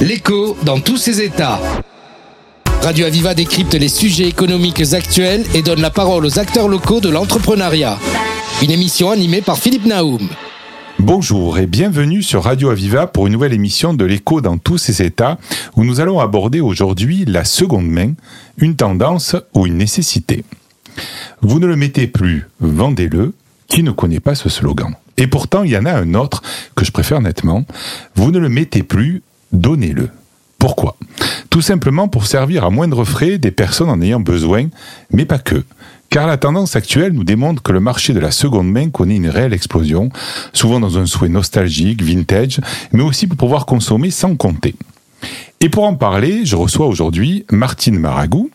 L'écho dans tous ses états. Radio Aviva décrypte les sujets économiques actuels et donne la parole aux acteurs locaux de l'entrepreneuriat. Une émission animée par Philippe Naoum. Bonjour et bienvenue sur Radio Aviva pour une nouvelle émission de l'écho dans tous ses états où nous allons aborder aujourd'hui la seconde main, une tendance ou une nécessité. Vous ne le mettez plus, vendez-le. Qui ne connaît pas ce slogan Et pourtant, il y en a un autre que je préfère nettement. Vous ne le mettez plus, donnez-le. Pourquoi? Tout simplement pour servir à moindre frais des personnes en ayant besoin, mais pas que. Car la tendance actuelle nous démontre que le marché de la seconde main connaît une réelle explosion, souvent dans un souhait nostalgique, vintage, mais aussi pour pouvoir consommer sans compter. Et pour en parler, je reçois aujourd'hui Martine Maragou,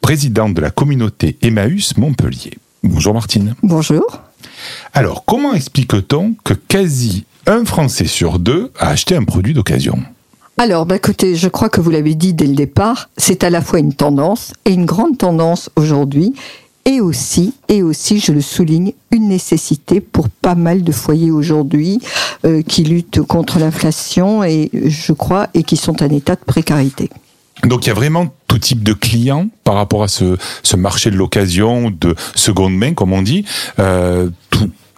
présidente de la communauté Emmaüs Montpellier. Bonjour Martine. Bonjour. Alors, comment explique-t-on que quasi un Français sur deux a acheté un produit d'occasion? Alors, bah, écoutez, je crois que vous l'avez dit dès le départ, c'est à la fois une tendance et une grande tendance aujourd'hui, et aussi, et aussi, je le souligne, une nécessité pour pas mal de foyers aujourd'hui euh, qui luttent contre l'inflation et je crois et qui sont en état de précarité. Donc il y a vraiment tout type de clients par rapport à ce, marché de l'occasion, de seconde main, comme on dit. Euh,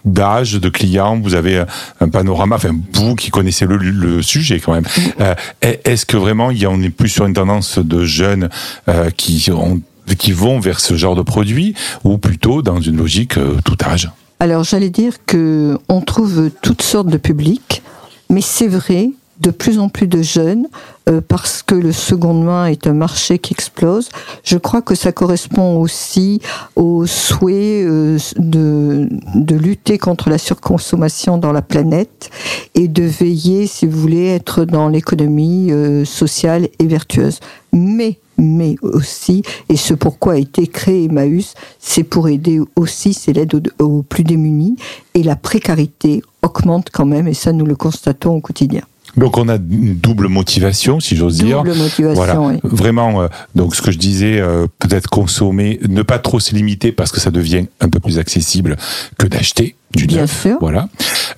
d'âge de clients, vous avez un panorama, enfin vous qui connaissez le, sujet quand même. Euh, Est-ce que vraiment on est plus sur une tendance de jeunes euh, qui ont qui vont vers ce genre de produit ou plutôt dans une logique euh, tout âge? Alors j'allais dire que on trouve toutes sortes de publics, mais c'est vrai de plus en plus de jeunes euh, parce que le seconde main est un marché qui explose. Je crois que ça correspond aussi au souhait euh, de, de lutter contre la surconsommation dans la planète et de veiller, si vous voulez, être dans l'économie euh, sociale et vertueuse. Mais mais aussi, et ce pourquoi a été créé Emmaüs, c'est pour aider aussi, c'est l'aide aux, aux plus démunis, et la précarité augmente quand même, et ça nous le constatons au quotidien. Donc on a une double motivation, si j'ose dire. Double motivation, Voilà, oui. vraiment. euh, donc ce que je disais, euh, peut-être consommer, ne pas trop se limiter parce que ça devient un peu plus accessible que d'acheter du Bien neuf. sûr. Voilà.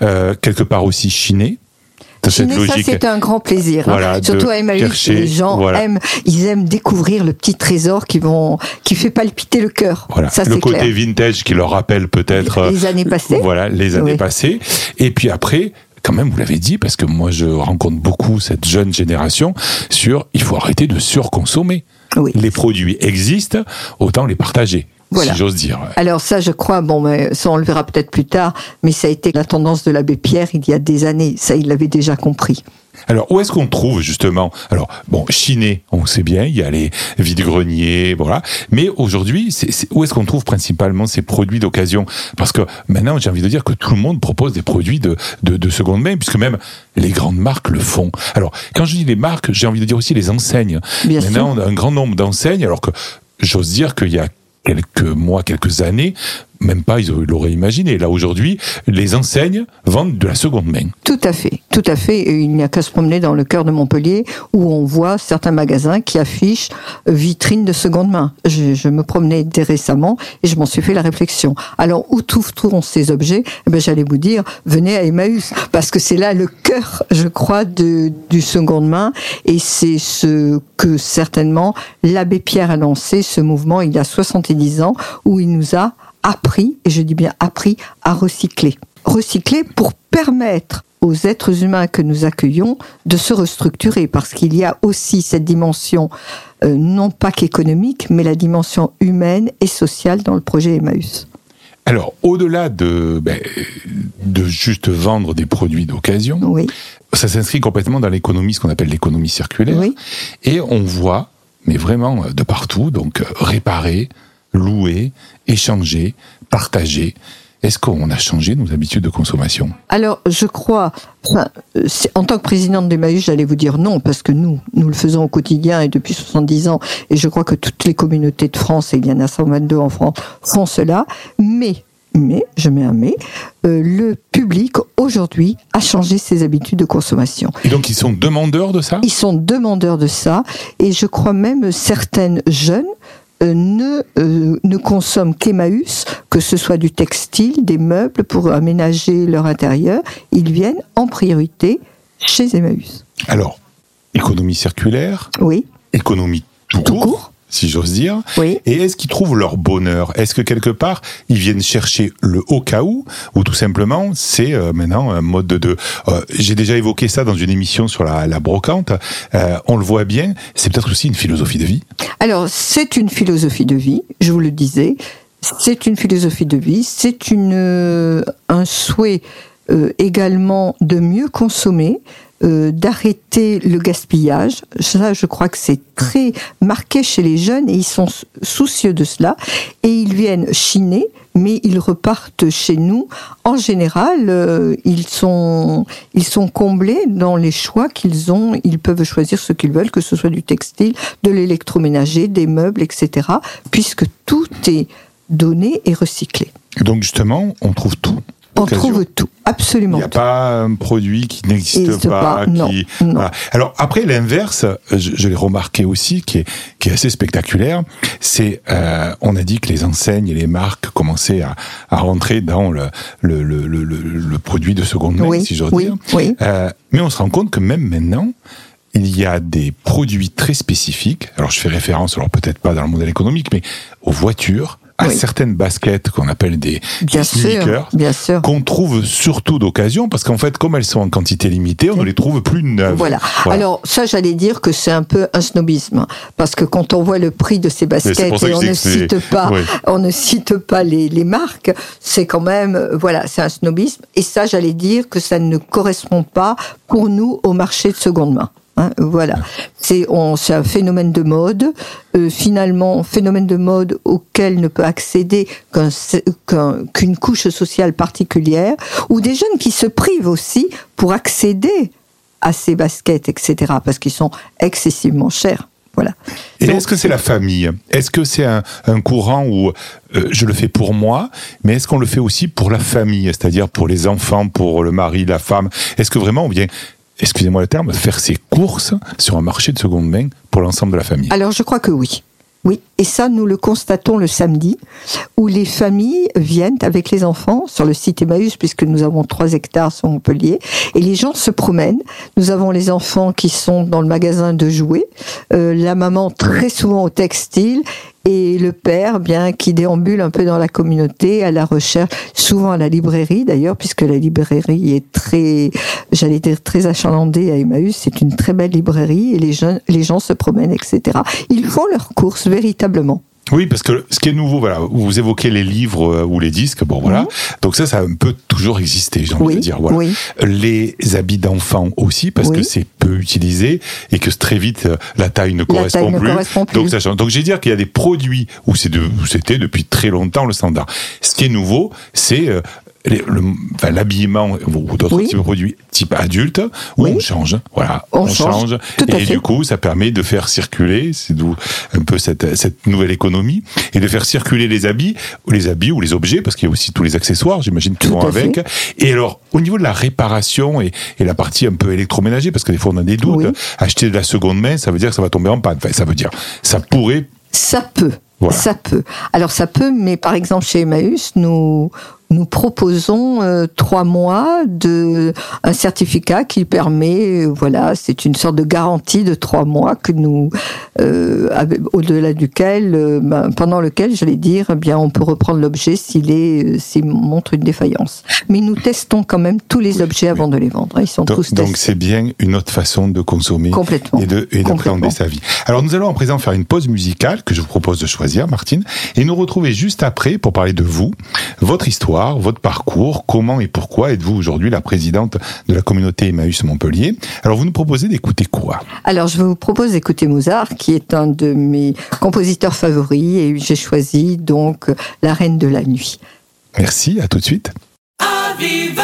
Euh, quelque part aussi chiner. Chiner, ça c'est un grand plaisir. hein. Voilà, Surtout à Emmaüs, chercher, les gens voilà. aiment, ils aiment découvrir le petit trésor qui vont, qui fait palpiter le cœur. Voilà, Ça le côté clair. vintage qui leur rappelle peut-être Les années passées. Voilà, les années Oui. passées. Et puis après, quand même, vous l'avez dit, parce que moi je rencontre beaucoup cette jeune génération sur il faut arrêter de surconsommer. Oui. Les produits existent, autant les partager, Voilà. si j'ose dire. Alors ça, je crois, bon, mais ça on le verra peut-être plus tard, mais ça a été la tendance de l'abbé Pierre il y a des années. Ça, il l'avait déjà compris. Alors, où est-ce qu'on trouve justement Alors, bon, chiner, on sait bien, il y a les vides-greniers, voilà. Mais aujourd'hui, c'est, c'est- où est-ce qu'on trouve principalement ces produits d'occasion? Parce que maintenant, j'ai envie de dire que tout le monde propose des produits de, de, de seconde main, puisque même les grandes marques le font. Alors, quand je dis les marques, j'ai envie de dire aussi les enseignes. Bien maintenant, sûr. on a un grand nombre d'enseignes, alors que j'ose dire qu'il y a quelques mois, quelques années, même pas ils l'auraient imaginé. Là, aujourd'hui, les enseignes vendent de la seconde main. Tout à fait, tout à fait. Il n'y a qu'à se promener dans le cœur de Montpellier où on voit certains magasins qui affichent vitrines de seconde main. Je, me promenais dès récemment et je m'en suis fait la réflexion. Alors où trouvent ces objets? Eh ben, J'allais vous dire, venez à Emmaüs parce que c'est là le cœur, je crois, de, du seconde main et c'est ce que certainement l'abbé Pierre a lancé, ce mouvement il y a 70 ans où il nous a appris, et je dis bien appris, à recycler. Recycler pour permettre aux êtres humains que nous accueillons de se restructurer, parce qu'il y a aussi cette dimension, euh, non pas qu'économique, mais la dimension humaine et sociale dans le projet Emmaüs. Alors, au-delà de, ben, de juste vendre des produits d'occasion, Oui, ça s'inscrit complètement dans l'économie, ce qu'on appelle l'économie circulaire. Oui. Et on voit, mais vraiment euh, de partout, donc euh, réparer, louer, échanger, partager. Est-ce qu'on a changé nos habitudes de consommation? Alors, je crois, enfin, en tant que présidente d'Emmaüs, j'allais vous dire non, parce que nous, nous le faisons au quotidien et depuis 70 ans, et je crois que toutes les communautés de France, et il y en a 122 en France, font cela, mais, mais, je mets un mais, euh, le public, aujourd'hui, a changé ses habitudes de consommation. Et donc, ils sont demandeurs de ça? Ils sont demandeurs de ça, et je crois même certaines jeunes ne, euh, ne consomment qu'Emmaüs, que ce soit du textile, des meubles pour aménager leur intérieur. Ils viennent en priorité chez Emmaüs. Alors, économie circulaire, Oui. économie tout, Tout court, court. Si j'ose dire. Oui. Et est-ce qu'ils trouvent leur bonheur? Est-ce que quelque part ils viennent chercher le au cas où, ou tout simplement c'est euh, maintenant un mode de. de euh, J'ai déjà évoqué ça dans une émission sur la, la brocante. Euh, on le voit bien. C'est peut-être aussi une philosophie de vie. Alors, c'est une philosophie de vie, je vous le disais. C'est une philosophie de vie, c'est une un souhait également de mieux consommer, euh, d'arrêter le gaspillage. Ça, je crois que c'est très marqué chez les jeunes et ils sont sou- soucieux de cela. Et ils viennent chiner, mais ils repartent chez nous. En général, euh, ils sont ils sont comblés dans les choix qu'ils ont. Ils peuvent choisir ce qu'ils veulent, que ce soit du textile, de l'électroménager, des meubles, etc. Puisque tout est donné et recyclé. Donc justement, on trouve tout. On trouve tout, Il absolument n'y a tout. pas un produit qui n'existe pas. pas, non, qui... non. Voilà. Alors après l'inverse, je, je l'ai remarqué aussi, qui est, qui est assez spectaculaire, c'est euh, on a dit que les enseignes et les marques commençaient à, à rentrer dans le, le, le, le, le- le produit de seconde main, Oui, si j'ose oui, dire. oui. Euh, mais on se rend compte que même maintenant, il y a des produits très spécifiques. Alors je fais référence, alors peut-être pas dans le modèle économique, mais aux voitures, à Oui. certaines baskets qu'on appelle des, Bien des sneakers bien sûr. qu'on trouve surtout d'occasion, parce qu'en fait, comme elles sont en quantité limitée, on ne les trouve plus neuves. Voilà. Alors ça, j'allais dire que c'est un peu un snobisme, parce que quand on voit le prix de ces baskets et on ne cite pas, Oui. on ne cite pas les, les marques, c'est quand même, euh, voilà, c'est un snobisme. Et ça, j'allais dire que ça ne correspond pas pour nous au marché de seconde main. Hein, voilà, c'est un phénomène de mode, euh, finalement phénomène de mode auquel ne peut accéder qu'un- qu'un- qu'une couche sociale particulière, ou des jeunes qui se privent aussi pour accéder à ces baskets, etc., parce qu'ils sont excessivement chers. Voilà. Et est-ce que c'est la famille? Est-ce que c'est un, un courant où euh, je le fais pour moi, mais est-ce qu'on le fait aussi pour la famille, c'est-à-dire pour les enfants, pour le mari, la femme? Est-ce que vraiment vient, excusez-moi le terme, faire ses courses sur un marché de seconde main pour l'ensemble de la famille Alors je crois que oui. Oui, et ça nous le constatons le samedi, où les familles viennent avec les enfants sur le site Emmaüs, puisque nous avons trois hectares sur Montpellier, et les gens se promènent. Nous avons les enfants qui sont dans le magasin de jouets, euh, la maman très souvent au textile, et le père, bien, qui déambule un peu dans la communauté à la recherche, souvent à la librairie d'ailleurs, puisque la librairie est très, j'allais dire très achalandée à Emmaüs. C'est une très belle librairie et les jeunes, les gens se promènent, etc. Ils font leurs courses véritablement. Oui, parce que ce qui est nouveau, voilà, vous évoquez les livres euh, ou les disques, bon voilà, donc ça, ça a un peu toujours existé, j'ai envie. Oui, de dire. Voilà. oui. Les habits d'enfants aussi, parce Oui. que c'est peu utilisé et que très vite euh, la taille ne correspond taille ne plus. correspond plus. Donc ça change. Donc j'ai dire qu'il y a des produits où de, c'était depuis très longtemps le standard. Ce qui est nouveau, c'est l'habillement ou d'autres Oui. types de produits type adulte où Oui. on change. Voilà, On change, et du coup, ça permet de faire circuler, c'est d'où un peu cette, cette nouvelle économie, et de faire circuler les habits, ou les habits ou les objets, parce qu'il y a aussi tous les accessoires, j'imagine, qui vont avec. Et alors, au niveau de la réparation et, et la partie un peu électroménager, parce que des fois on a des doutes, Oui. acheter de la seconde main, ça veut dire que ça va tomber en panne. Enfin, ça veut dire, ça pourrait Ça peut. Voilà. Ça peut. Alors ça peut, mais par exemple chez Emmaüs, nous nous proposons euh, trois mois de un certificat qui permet, euh, voilà, c'est une sorte de garantie de trois mois que nous, euh, au-delà duquel, ben, pendant lequel, j'allais dire, eh bien, on peut reprendre l'objet s'il est, s'il montre une défaillance. Mais nous testons quand même tous les objets avant de les vendre. Ils sont Donc, tous donc testés. c'est bien une autre façon de consommer Complètement. et de et d'appréhender sa vie. Alors nous allons en présent faire une pause musicale que je vous propose de choisir, Martine, et nous retrouver juste après pour parler de vous, votre histoire, votre parcours, comment et pourquoi êtes-vous aujourd'hui la présidente de la communauté Emmaüs Montpellier. Alors vous nous proposez d'écouter quoi? Alors, je vous propose d'écouter Mozart, qui est un de mes compositeurs favoris, et j'ai choisi donc La Reine de la Nuit. Merci, à tout de suite. Aviva!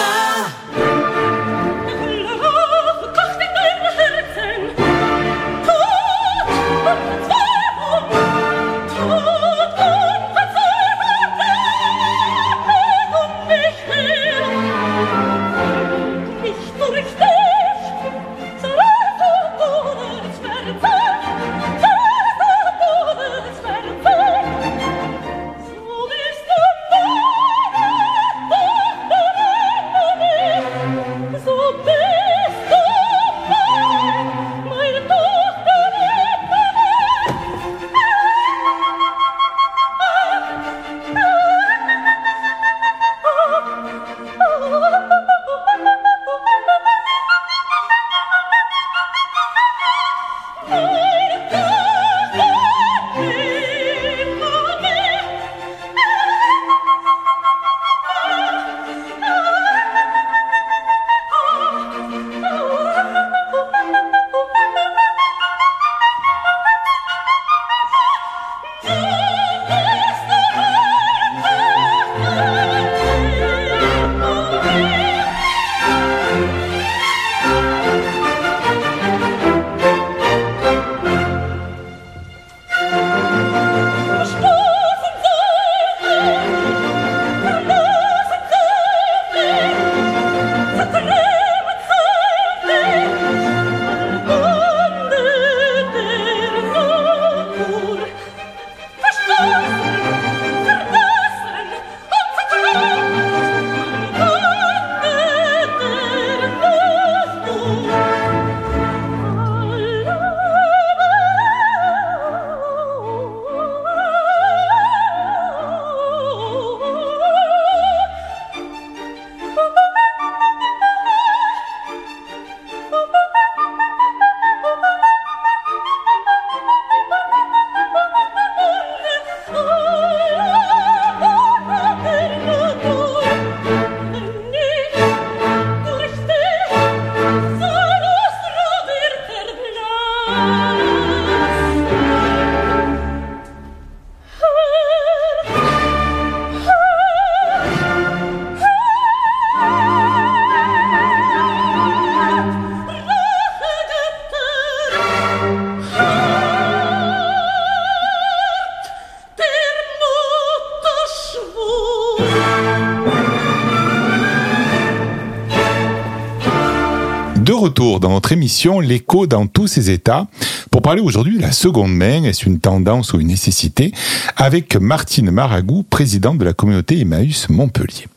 De retour dans notre émission L'écho dans tous ses états. Pour parler aujourd'hui de la seconde main, est-ce une tendance ou une nécessité, avec Martine Maragou, présidente de la communauté Emmaüs Montpellier.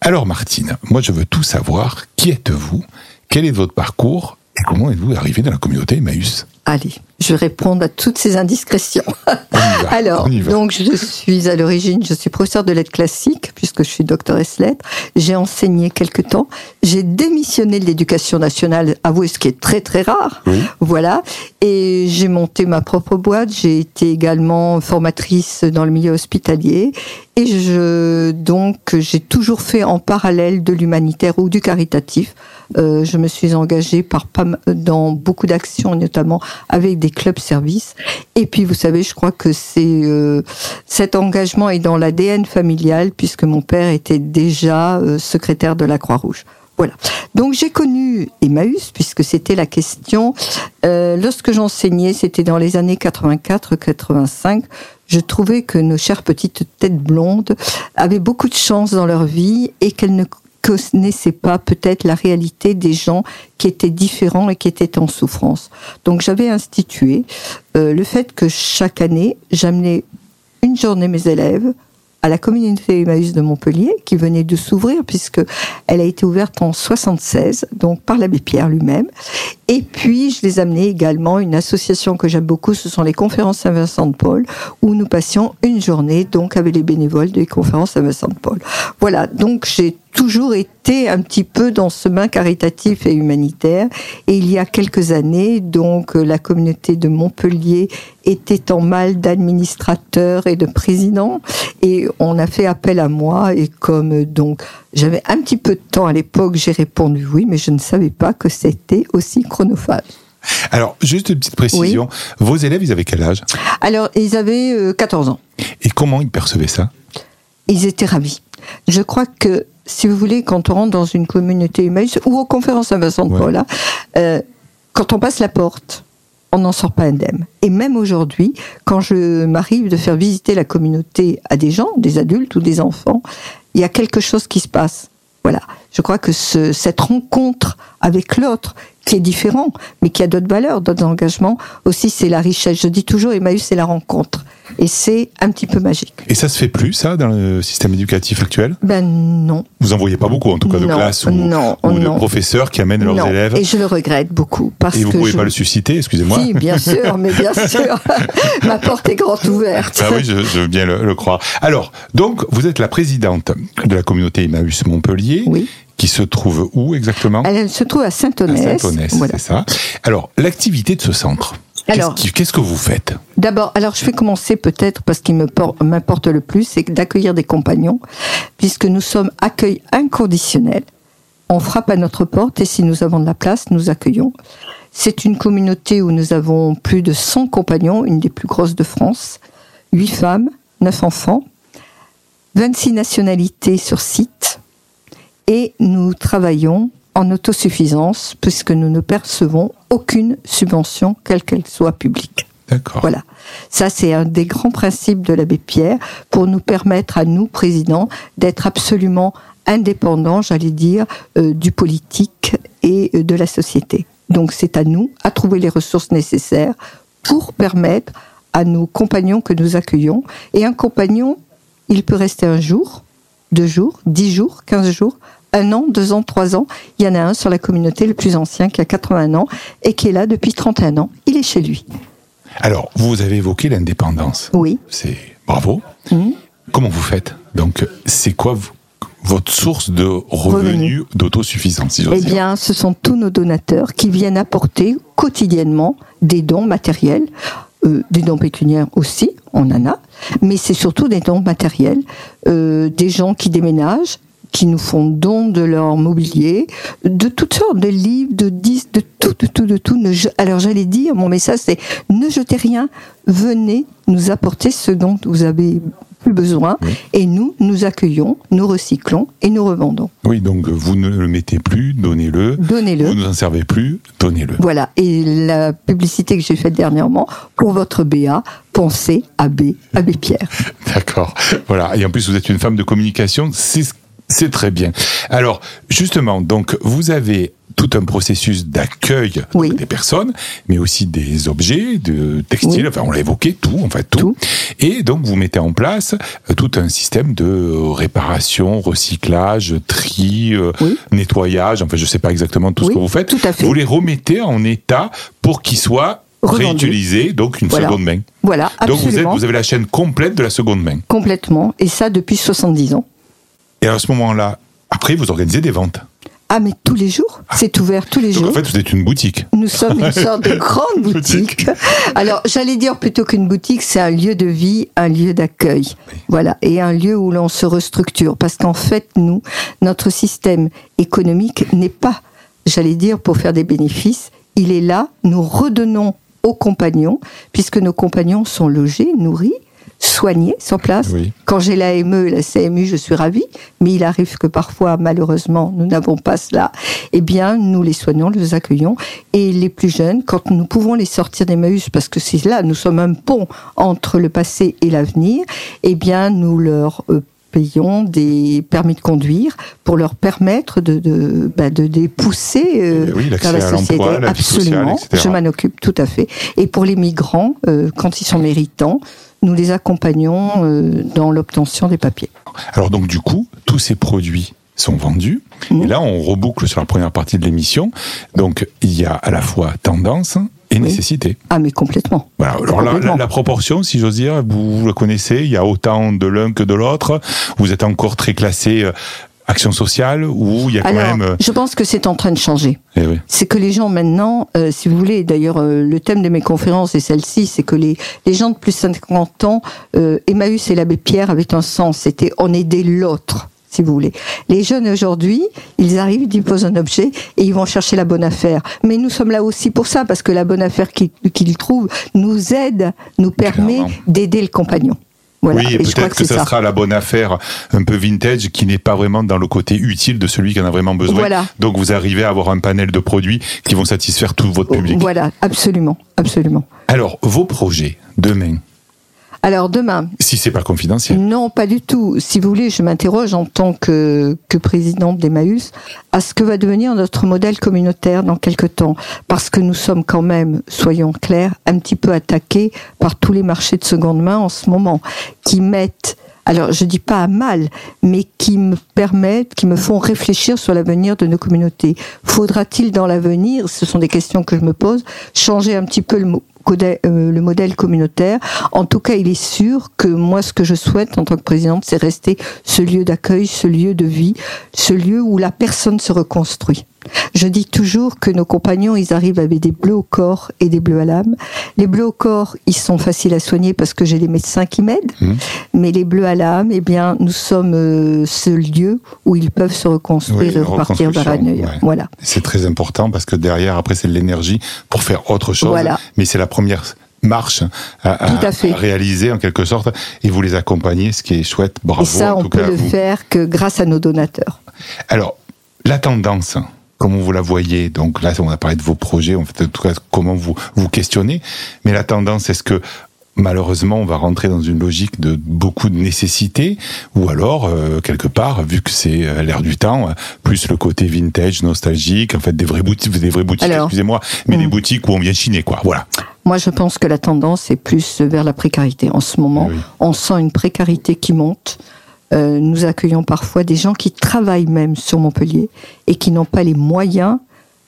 Alors Martine, moi je veux tout savoir, qui êtes-vous, quel est votre parcours? Et comment êtes-vous arrivé dans la communauté Emmaüs? Allez, je vais répondre à toutes ces indiscrétions. Va, Alors, donc je suis à l'origine, je suis professeur de lettres classiques, puisque je suis doctoresse lettres. J'ai enseigné quelque temps. J'ai démissionné de l'éducation nationale, avouez ce qui est très très rare. Oui. Voilà. Et j'ai monté ma propre boîte. J'ai été également formatrice dans le milieu hospitalier. Et je, donc, j'ai toujours fait en parallèle de l'humanitaire ou du caritatif. Euh, je me suis engagée par dans beaucoup d'actions, notamment avec des clubs services. Et puis, vous savez, je crois que c'est euh, cet engagement est dans l'ADN familial, puisque mon père était déjà euh, secrétaire de la Croix-Rouge. Voilà. Donc j'ai connu Emmaüs puisque c'était la question. Euh, lorsque j'enseignais, c'était dans les années 84-85. Je trouvais que nos chères petites têtes blondes avaient beaucoup de chance dans leur vie et qu'elles ne connaissaient pas peut-être la réalité des gens qui étaient différents et qui étaient en souffrance. Donc j'avais institué euh, le fait que chaque année, j'amenais une journée mes élèves à la communauté Emmaüs de Montpellier, qui venait de s'ouvrir, puisque elle a été ouverte en 76, donc par l'abbé Pierre lui-même. Et puis, je les amenais également une association que j'aime beaucoup, ce sont les conférences Saint-Vincent-de-Paul, où nous passions une journée, donc, avec les bénévoles des conférences Saint-Vincent-de-Paul. Voilà. Donc, j'ai toujours été un petit peu dans ce bain caritatif et humanitaire. Et il y a quelques années, donc, la communauté de Montpellier était en mal d'administrateurs et de présidents. Et on a fait appel à moi. Et comme, donc, j'avais un petit peu de temps à l'époque, j'ai répondu oui, mais je ne savais pas que c'était aussi chronophage. Alors, juste une petite précision, vos élèves, ils avaient quel âge? Alors, ils avaient euh, 14 ans. Et comment ils percevaient ça? Ils étaient ravis. Je crois que, si vous voulez, quand on rentre dans une communauté Emmaüs ou aux conférences Saint-Vincent-de-Paul, hein, euh, quand on passe la porte, on n'en sort pas indemne. Et même aujourd'hui, quand je m'arrive de faire visiter la communauté à des gens, des adultes ou des enfants, il y a quelque chose qui se passe. Voilà. Je crois que ce- cette rencontre avec l'autre, qui est différent, mais qui a d'autres valeurs, d'autres engagements, aussi c'est la richesse. Je dis toujours, Emmaüs, c'est la rencontre. Et c'est un petit peu magique. Et ça se fait plus, ça, dans le système éducatif actuel? Ben non. Vous en voyez pas beaucoup, en tout cas, de Non, classes ou, non, ou de non. professeurs qui amènent leurs non. élèves. Et je le regrette beaucoup. Parce Et vous que pouvez je... pas le susciter, excusez-moi. Si, bien sûr, mais bien sûr. Ma porte est grande ouverte. Ah oui, je, je veux bien le, le croire. Alors, donc, vous êtes la présidente de la communauté Emmaüs Montpellier, Oui. Qui se trouve où exactement Elle, se trouve à Saint-Onès. Saint-Onès, Voilà. c'est ça. Alors, l'activité de ce centre, Alors, Qu'est-ce que vous faites D'abord, alors je vais commencer peut-être parce qu'il m'importe le plus, c'est d'accueillir des compagnons, puisque nous sommes accueil inconditionnel. On frappe à notre porte et si nous avons de la place, nous accueillons. C'est une communauté où nous avons plus de 100 compagnons, une des plus grosses de France, 8 femmes, 9 enfants, 26 nationalités sur site et nous travaillons en autosuffisance puisque nous ne percevons aucune subvention, quelle qu'elle soit publique. D'accord. Voilà. Ça, c'est un des grands principes de l'abbé Pierre pour nous permettre à nous, présidents, d'être absolument indépendants, j'allais dire, euh, du politique et euh, de la société. Donc, c'est à nous à trouver les ressources nécessaires pour permettre à nos compagnons que nous accueillons. Et un compagnon, il peut rester un jour, deux jours, dix jours, quinze jours, un an, deux ans, trois ans. Il y en a un sur la communauté le plus ancien qui a 80 ans et qui est là depuis 31 ans. Il est chez lui. Alors, vous avez évoqué l'indépendance. Oui. C'est bravo. Mhm. Comment vous faites? Donc, c'est quoi votre source de revenus d'autosuffisance, si Eh bien, ce sont tous nos donateurs qui viennent apporter quotidiennement des dons matériels, euh, des dons pécuniaires aussi, on en a, mais c'est surtout des dons matériels, euh, des gens qui déménagent, qui nous font don de leur mobilier, de toutes sortes de livres, de disques, de tout, de tout, de tout. Ne je- Alors j'allais dire, mon message c'est ne jetez rien, venez nous apporter ce dont vous avez plus besoin, Oui. et nous, nous accueillons, nous recyclons et nous revendons. Oui, donc vous ne le mettez plus, donnez-le. Donnez-le. Vous ne en servez plus, donnez-le. Voilà, et la publicité que j'ai faite dernièrement, pour votre BA, pensez à B, Abbé Pierre. D'accord. Voilà. Et en plus, vous êtes une femme de communication, c'est c'est très bien. Alors, justement, donc, vous avez tout un processus d'accueil Oui. des personnes, mais aussi des objets, de textiles, Oui. enfin, on l'a évoqué, tout, en fait, tout. Tout. Et donc, vous mettez en place euh, tout un système de euh, réparation, recyclage, tri, euh, Oui. nettoyage, enfin, je sais pas exactement tout ce que vous faites. tout à fait. Vous les remettez en état pour qu'ils soient réutilisés, donc une Voilà. seconde main. Voilà, Donc, vous, êtes, absolument, vous avez la chaîne complète de la seconde main. complètement, et ça depuis 70 ans. Et à ce moment-là, après, vous organisez des ventes. Ah, mais tous les jours C'est ouvert tous les Donc jours. en fait, vous êtes une boutique. Nous sommes une sorte de grande boutique. Alors, j'allais dire plutôt qu'une boutique, c'est un lieu de vie, un lieu d'accueil. Voilà. Et un lieu où l'on se restructure. Parce qu'en fait, nous, notre système économique n'est pas, j'allais dire, pour faire des bénéfices. Il est là, nous redonnons aux compagnons, puisque nos compagnons sont logés, nourris, soignés sur place. Oui. Quand j'ai l'AME et la CMU, je suis ravie, mais il arrive que parfois, malheureusement, nous n'avons pas cela. Eh bien, nous les soignons, nous les accueillons. Et les plus jeunes, quand nous pouvons les sortir d'Emmaüs, parce que c'est là, nous sommes un pont entre le passé et l'avenir, eh bien, nous leur euh, payons des permis de conduire pour leur permettre de, de, bah, de les pousser euh, Eh oui, vers la société. la sociale, Absolument, je m'en occupe tout à fait. Et pour les migrants, euh, quand ils sont méritants, nous les accompagnons euh, dans l'obtention des papiers. Alors donc du coup, tous ces produits sont vendus. Mhm. Et là, on reboucle sur la première partie de l'émission. Donc il y a à la fois tendance et nécessité. Ah, mais complètement. Voilà. Alors la, Complètement. la- la proportion, si j'ose dire, vous, vous la connaissez. Il y a autant de l'un que de l'autre. Vous êtes encore très classé euh, action sociale ou il y a quand même. euh, je pense que c'est en train de changer. eh oui. c'est que les gens maintenant, euh, si vous voulez, d'ailleurs euh, le thème de mes conférences est celle-ci, c'est que les, les gens de plus de 50 ans, euh, Emmaüs et l'abbé Pierre avaient un sens, c'était on aidait l'autre. Si vous voulez. Les jeunes aujourd'hui, ils arrivent, ils posent un objet et ils vont chercher la bonne affaire. Mais nous sommes là aussi pour ça, parce que la bonne affaire qu'ils trouvent nous aide, nous permet d'aider le compagnon. Voilà. Oui, peut-être que ça, ça. sera la bonne affaire un peu vintage qui n'est pas vraiment dans le côté utile de celui qui en a vraiment besoin. Voilà. Donc vous arrivez à avoir un panel de produits qui vont satisfaire tout votre public. Voilà, absolument, absolument. Alors, vos projets demain, Alors demain, si c'est pas confidentiel. Non, pas du tout. Si vous voulez, je m'interroge en tant que, que présidente d'Emmaüs à ce que va devenir notre modèle communautaire dans quelque temps. Parce que nous sommes quand même, soyons clairs, un petit peu attaqués par tous les marchés de seconde main en ce moment, qui mettent alors je dis pas à mal, mais qui me permettent, qui me font réfléchir sur l'avenir de nos communautés. Faudra-t-il dans l'avenir, ce sont des questions que je me pose, changer un petit peu le, mo- codè- euh, le modèle communautaire En tout cas, il est sûr que moi, ce que je souhaite en tant que présidente, c'est rester ce lieu d'accueil, ce lieu de vie, ce lieu où la personne se reconstruit. Je dis toujours que nos compagnons, ils arrivent avec des bleus au corps et des bleus à l'âme. Les bleus au corps, ils sont faciles à soigner parce que j'ai les médecins qui m'aident. Mhm. Mais les bleus à l'âme, eh bien, nous sommes euh, ce lieu où ils peuvent se reconstruire Oui, et repartir vers un ouais. Voilà. C'est très important parce que derrière, après, c'est de l'énergie pour faire autre chose. Voilà. Mais c'est la première marche à, réaliser en quelque sorte et vous les accompagnez, ce qui est chouette. Bravo et ça, en on tout peut cas le vous. faire que grâce à nos donateurs. Alors, la tendance, comment vous la voyez Donc là, on a parlé de vos projets, en fait, en tout cas, comment vous vous questionnez. Mais la tendance, est-ce que malheureusement, on va rentrer dans une logique de beaucoup de nécessité, ou alors euh, quelque part, vu que c'est euh, l'air du temps, euh, plus le côté vintage, nostalgique, en fait, des vraies boutiques, des vraies boutiques, Alors, excusez-moi, mais des hmm. boutiques où on vient chiner, quoi. Voilà. Moi, je pense que la tendance est plus vers la précarité. En ce moment, Oui. on sent une précarité qui monte. Euh, nous accueillons parfois des gens qui travaillent même sur Montpellier et qui n'ont pas les moyens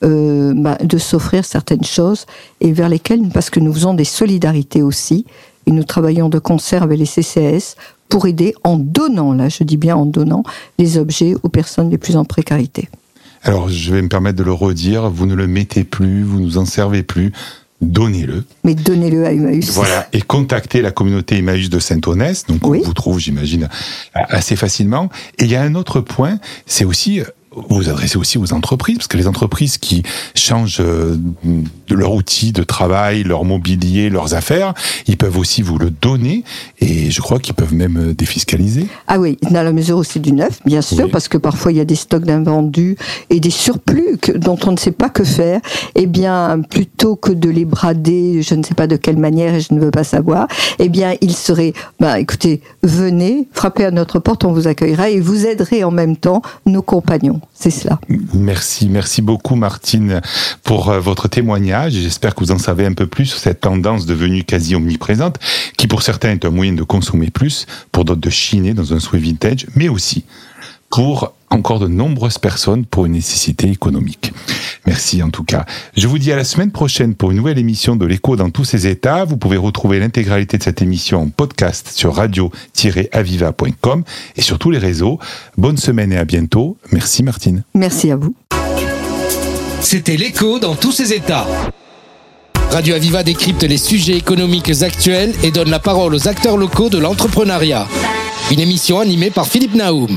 euh, bah, de s'offrir certaines choses et vers lesquelles, parce que nous faisons des solidarités aussi, et nous travaillons de concert avec les CCS pour aider en donnant, là je dis bien en donnant, les objets aux personnes les plus en précarité. Alors, je vais me permettre de le redire, vous ne le mettez plus, vous nous en servez plus, donnez-le. Mais donnez-le à Emmaüs. Voilà, et contactez la communauté Emmaüs de Saint-Onès, donc Oui. on vous trouve, j'imagine, assez facilement. Et il y a un autre point, c'est aussi euh, vous vous adressez aussi aux entreprises, parce que les entreprises qui changent euh, de leur outil de travail, leur mobilier, leurs affaires, ils peuvent aussi vous le donner, et je crois qu'ils peuvent même euh, défiscaliser. Ah oui, dans la mesure où c'est du neuf, bien sûr, Oui. parce que parfois il y a des stocks d'invendus et des surplus que- dont on ne sait pas que faire. Eh bien, plutôt que de les brader, je ne sais pas de quelle manière et je ne veux pas savoir, eh bien, il serait, bah, écoutez, venez, frappez à notre porte, on vous accueillera et vous aiderez en même temps nos compagnons. C'est cela. Merci, merci beaucoup Martine pour euh, votre témoignage. J'espère que vous en savez un peu plus sur cette tendance devenue quasi omniprésente, qui pour certains est un moyen de consommer plus, pour d'autres de chiner dans un souhait vintage, mais aussi pour encore de nombreuses personnes pour une nécessité économique. Merci en tout cas. Je vous dis à la semaine prochaine pour une nouvelle émission de l'écho dans tous ses états. Vous pouvez retrouver l'intégralité de cette émission en podcast sur radio-aviva.com et sur tous les réseaux. Bonne semaine et à bientôt. Merci Martine. Merci à vous. C'était l'écho dans tous ses états. Radio Aviva décrypte les sujets économiques actuels et donne la parole aux acteurs locaux de l'entrepreneuriat. Une émission animée par Philippe Naoum.